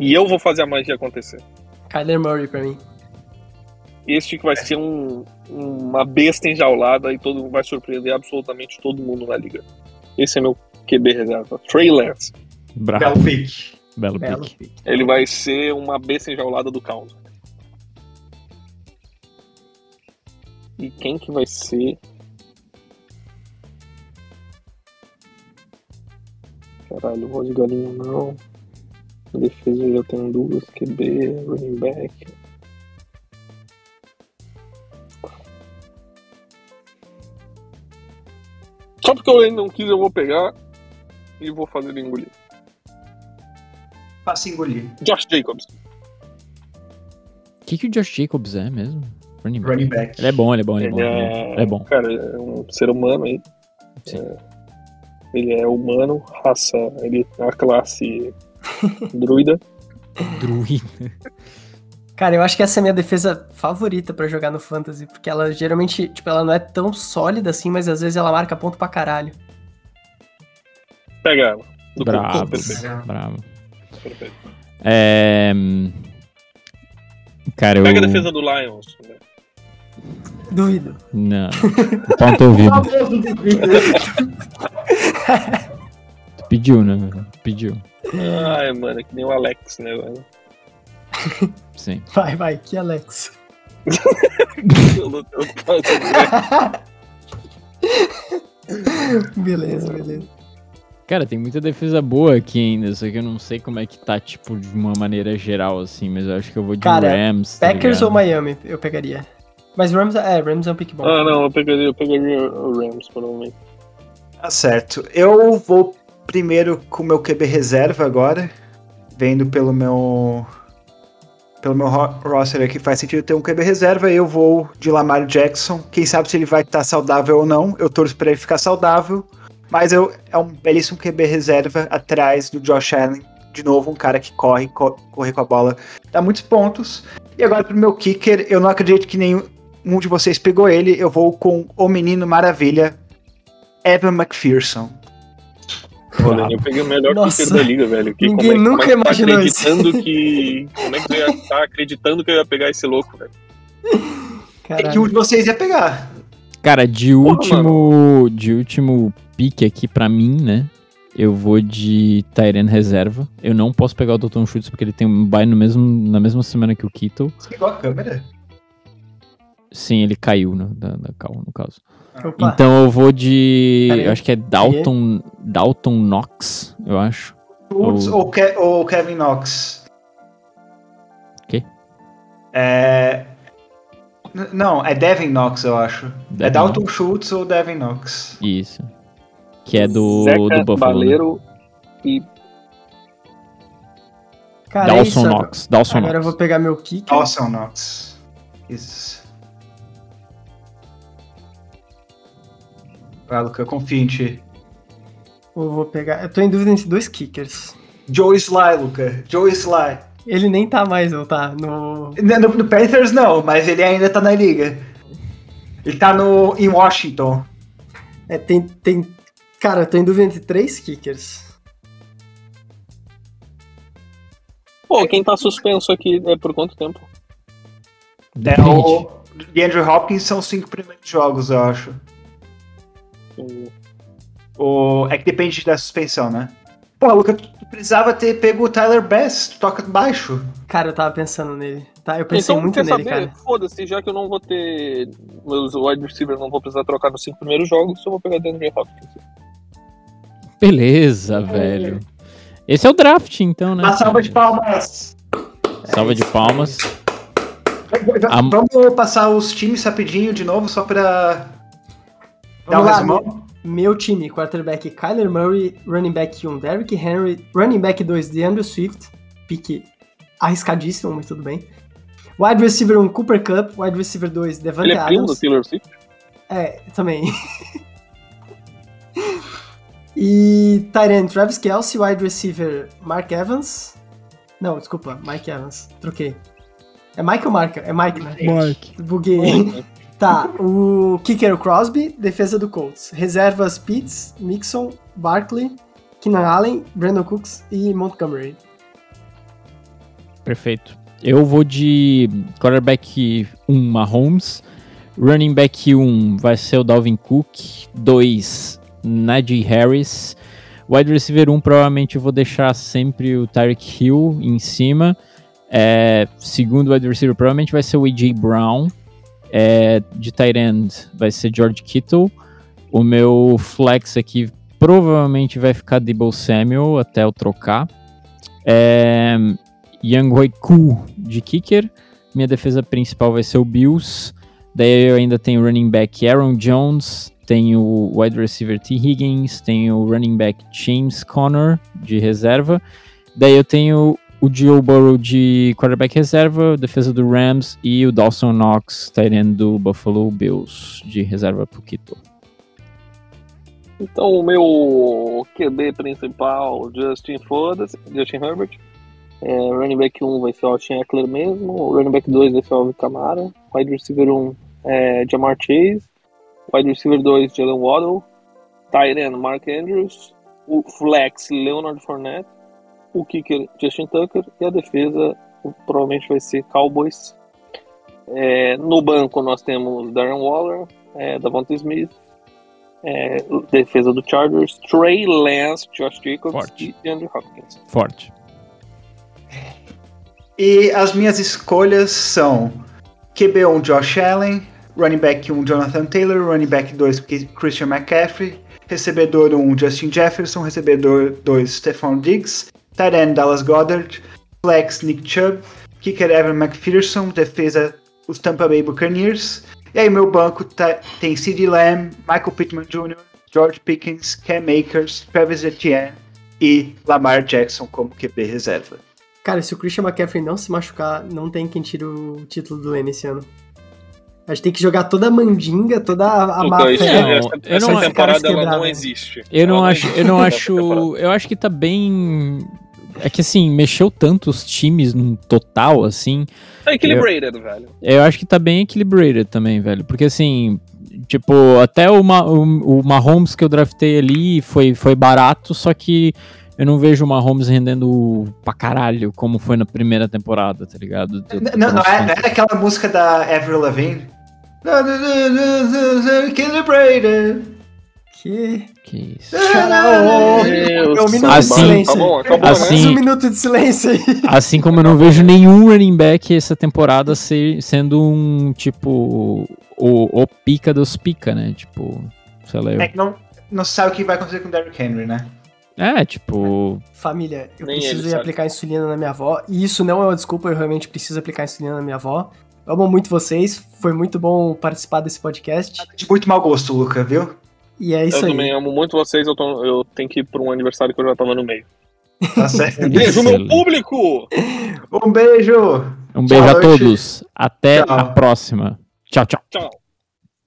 E eu vou fazer a magia acontecer. Kyler Murray pra mim. Este que vai ser um, uma besta enjaulada e todo vai surpreender absolutamente todo mundo na liga. Esse é meu QB reserva. Trey Lance. Bravo. Belo pick. Belo, Belo pick. pick. Ele vai ser uma besta enjaulada do caos. E quem que vai ser? Caralho, voz de galinha não. Defesa eu já tenho duas, QB, running back. Só porque eu ainda não quis, eu vou pegar e vou fazer ele engolir. Faça engolir. Josh Jacobs. O que, que o Josh Jacobs é mesmo? Running back. Running back. Ele é bom, ele é bom, ele é bom. Ele Ele é bom. é, Ele é bom. Cara, é um ser humano aí. Sim. É, ele é humano, raça, ele é a classe (laughs) druida. Druida. Cara, eu acho que essa é a minha defesa favorita pra jogar no Fantasy, porque ela geralmente, tipo, ela não é tão sólida assim, mas às vezes ela marca ponto pra caralho. Pega ela. Perfeito, Bravo. Perfeito. É... Cara, eu... Pega a defesa do Lions. né? Duvido. Não. (laughs) Teu ouvido. Tu (laughs) pediu, né? velho? Pediu. Ai, mano, é que nem o Alex, né, velho? Sim. Vai, vai, que Alex. Eu (laughs) fazer. beleza, beleza. Cara, tem muita defesa boa aqui ainda, só que eu não sei como é que tá, tipo, de uma maneira geral, assim, mas eu acho que eu vou de Cara, Rams. tá Packers ligado? ou Miami, eu pegaria. Mas Rams, é, Rams é um pick bom. Ah, não, eu pegaria, eu pegaria o Rams, provavelmente. Tá certo. Eu vou primeiro com o meu QB reserva agora. Vendo pelo meu. Pelo meu ro- roster aqui, faz sentido ter um QB reserva. Eu vou de Lamar Jackson. Quem sabe se ele vai estar saudável ou não. Eu torço pra ele ficar saudável. Mas eu, é um belíssimo QB reserva atrás do Josh Allen de novo, um cara que corre, co corre com a bola, dá muitos pontos. E agora pro meu kicker, eu não acredito que nenhum de vocês pegou ele, eu vou com o menino maravilha, Evan McPherson. Olha, eu peguei o melhor Nossa. kicker da liga, velho. Que, Ninguém como é, nunca como é que tá imaginou isso. acreditando que. Como é que eu ia estar acreditando que eu ia pegar esse louco, velho? É que um Caralho. de vocês ia pegar. Cara, de último, de último pique aqui pra mim, né? Eu vou de Tyrene reserva. Eu não posso pegar o Dalton Schultz porque ele tem um bye no mesmo, na mesma semana que o Kittle. Você pegou a câmera? Sim, ele caiu no, da, da cal, no caso. Opa, Então eu vou de. Eu acho que é Dalton. Dalton Knox, eu acho. Schultz O- ou, Ke- ou Kevin Knox? Quê? É. N- Não, é Devin Knox, eu acho. é Devin Dalton Schultz ou Devin Knox? Isso. Que é do, Zeca do Buffalo. né? Baleiro e cara, é Dawson isso, agora- Knox. Dawson Agora eu Knox. vou pegar meu kicker. Dawson Knox. Isso. Vai, Luca, eu confio em ti. Eu vou pegar. Eu tô em dúvida entre dois kickers. Joe Sly, Luca. Joe Sly. Ele nem tá mais, não tá? No. No, no Panthers não, mas ele ainda tá na liga. Ele tá no, em Washington. É, tem, tem. Cara, eu tô em dúvida entre três kickers. Pô, quem tá suspenso aqui é por quanto tempo? É, o de Andrew Hopkins são os cinco primeiros jogos, eu acho. O, é que depende da suspensão, né? Pô, Luca, tu precisava ter pego o Tyler Bass, tu toca baixo. Cara, eu tava pensando nele. Tá, eu pensei então, muito quer nele, saber? cara. Foda-se, já que eu não vou ter. Meus wide receivers não vou precisar trocar nos cinco primeiros jogos, eu vou pegar Andrew Hopkins. Beleza, velho. Esse é o draft, então, né? Uma salva de palmas. Salva de palmas. A- Vamos passar os times rapidinho de novo, só pra dar um resumão? Meu time, quarterback Kyler Murray, running back 1 Derrick Henry, running back 2 DeAndre Swift, pique arriscadíssimo, mas tudo bem. Wide receiver 1 Cooper Cup, wide receiver 2 Devante Ele é primo do Adams. Taylor Swift? É, também. (laughs) e Tyrant Travis Kelsey, wide receiver Mark Evans. Não, desculpa, Mike Evans. Troquei. É Mike ou Mark? É Mike, né? Mike. Buguei. (laughs) Tá, o kicker o Crosby, defesa do Colts. Reservas Pitts, Mixon, Barkley, Keenan Allen, Brandon Cooks e Montgomery. Perfeito. Eu vou de quarterback 1, Mahomes. Running back 1 vai ser o Dalvin Cook. 2, Najee Harris. Wide receiver 1 provavelmente vou deixar sempre o Tyreek Hill em cima. É, segundo wide receiver provavelmente vai ser o A.J. Brown. É, de tight end vai ser George Kittle. O meu flex aqui provavelmente vai ficar Debo Samuel até eu trocar. É, Young Ku de kicker. Minha defesa principal vai ser o Bills. Daí eu ainda tenho running back Aaron Jones, tenho o wide receiver T. Higgins, tenho o running back James Conner de reserva. Daí eu tenho o Joe Burrow de quarterback reserva, defesa do Rams e o Dawson Knox, tight do Buffalo Bills de reserva pro Kittle. Então o meu QB principal, Justin Foda-se, Justin Herbert. É, running back 1 vai ser o Austin Eckler mesmo. Running back 2 vai ser o Alvin Kamara. Wide receiver 1 é Jamar Chase. Wide receiver 2, Jalen Waddle. Tight end, Mark Andrews. O flex, Leonard Fournette. O kicker, Justin Tucker. E a defesa provavelmente vai ser Cowboys. É, no banco nós temos Darren Waller, é, Davante Smith, é, defesa do Chargers, Trey Lance, Josh Jacobs Forte. e Andrew Hopkins. Forte. E as minhas escolhas são QB1 Josh Allen, running back 1 Jonathan Taylor, running back 2 Christian McCaffrey, recebedor 1 Justin Jefferson, recebedor 2 Stephon Diggs, tight end Dallas Goddard, flex Nick Chubb, kicker Evan McPherson, defesa os Tampa Bay Buccaneers. E aí meu banco tá- tem CeeDee Lamb, Michael Pittman Jr., George Pickens, Cam Akers, Travis Etienne e Lamar Jackson como QB reserva. Cara, se o Christian McCaffrey não se machucar, não tem quem tire o título do Lane esse ano. A gente tem que jogar toda a mandinga, toda a, a. Não, essa, eu essa não- temporada ela não existe. Eu não Ela acho, existe eu não acho, eu acho que tá bem é que assim, mexeu tanto os times no total, assim. É equilibrated, velho. Eu acho que tá bem equilibrated também, velho. Porque assim, tipo, até o, Ma o, o Mahomes que eu draftei ali foi, foi barato, só que eu não vejo o Mahomes rendendo pra caralho, como foi na primeira temporada, tá ligado? Do- do Não, não, é, não era aquela música da Avril Lavigne? Que. Que isso. Deus É um minuto do de silêncio. Tá bom, acabou, Assim- Mais né? um minuto de silêncio aí. Assim como eu não vejo nenhum running back essa temporada ser, sendo um, tipo, o, o pica dos pica, né? Tipo, sei lá. eu- É que não, não sabe o que vai acontecer com o Derrick Henry, né? É, tipo, Família, eu Nem preciso ele ir sabe. aplicar insulina na minha avó. E isso não é uma desculpa, eu realmente preciso aplicar insulina na minha avó. Eu amo muito vocês, foi muito bom participar desse podcast. De muito mau gosto, Luca, viu? E é Eu isso aí. também amo muito vocês, eu, tô- eu tenho que ir pra um aniversário que eu já tava no meio. Tá certo. (laughs) Beijo, meu público! um beijo! um beijo Tchau, a todos. Até Tchau. a próxima. Tchau, tchau. Tchau.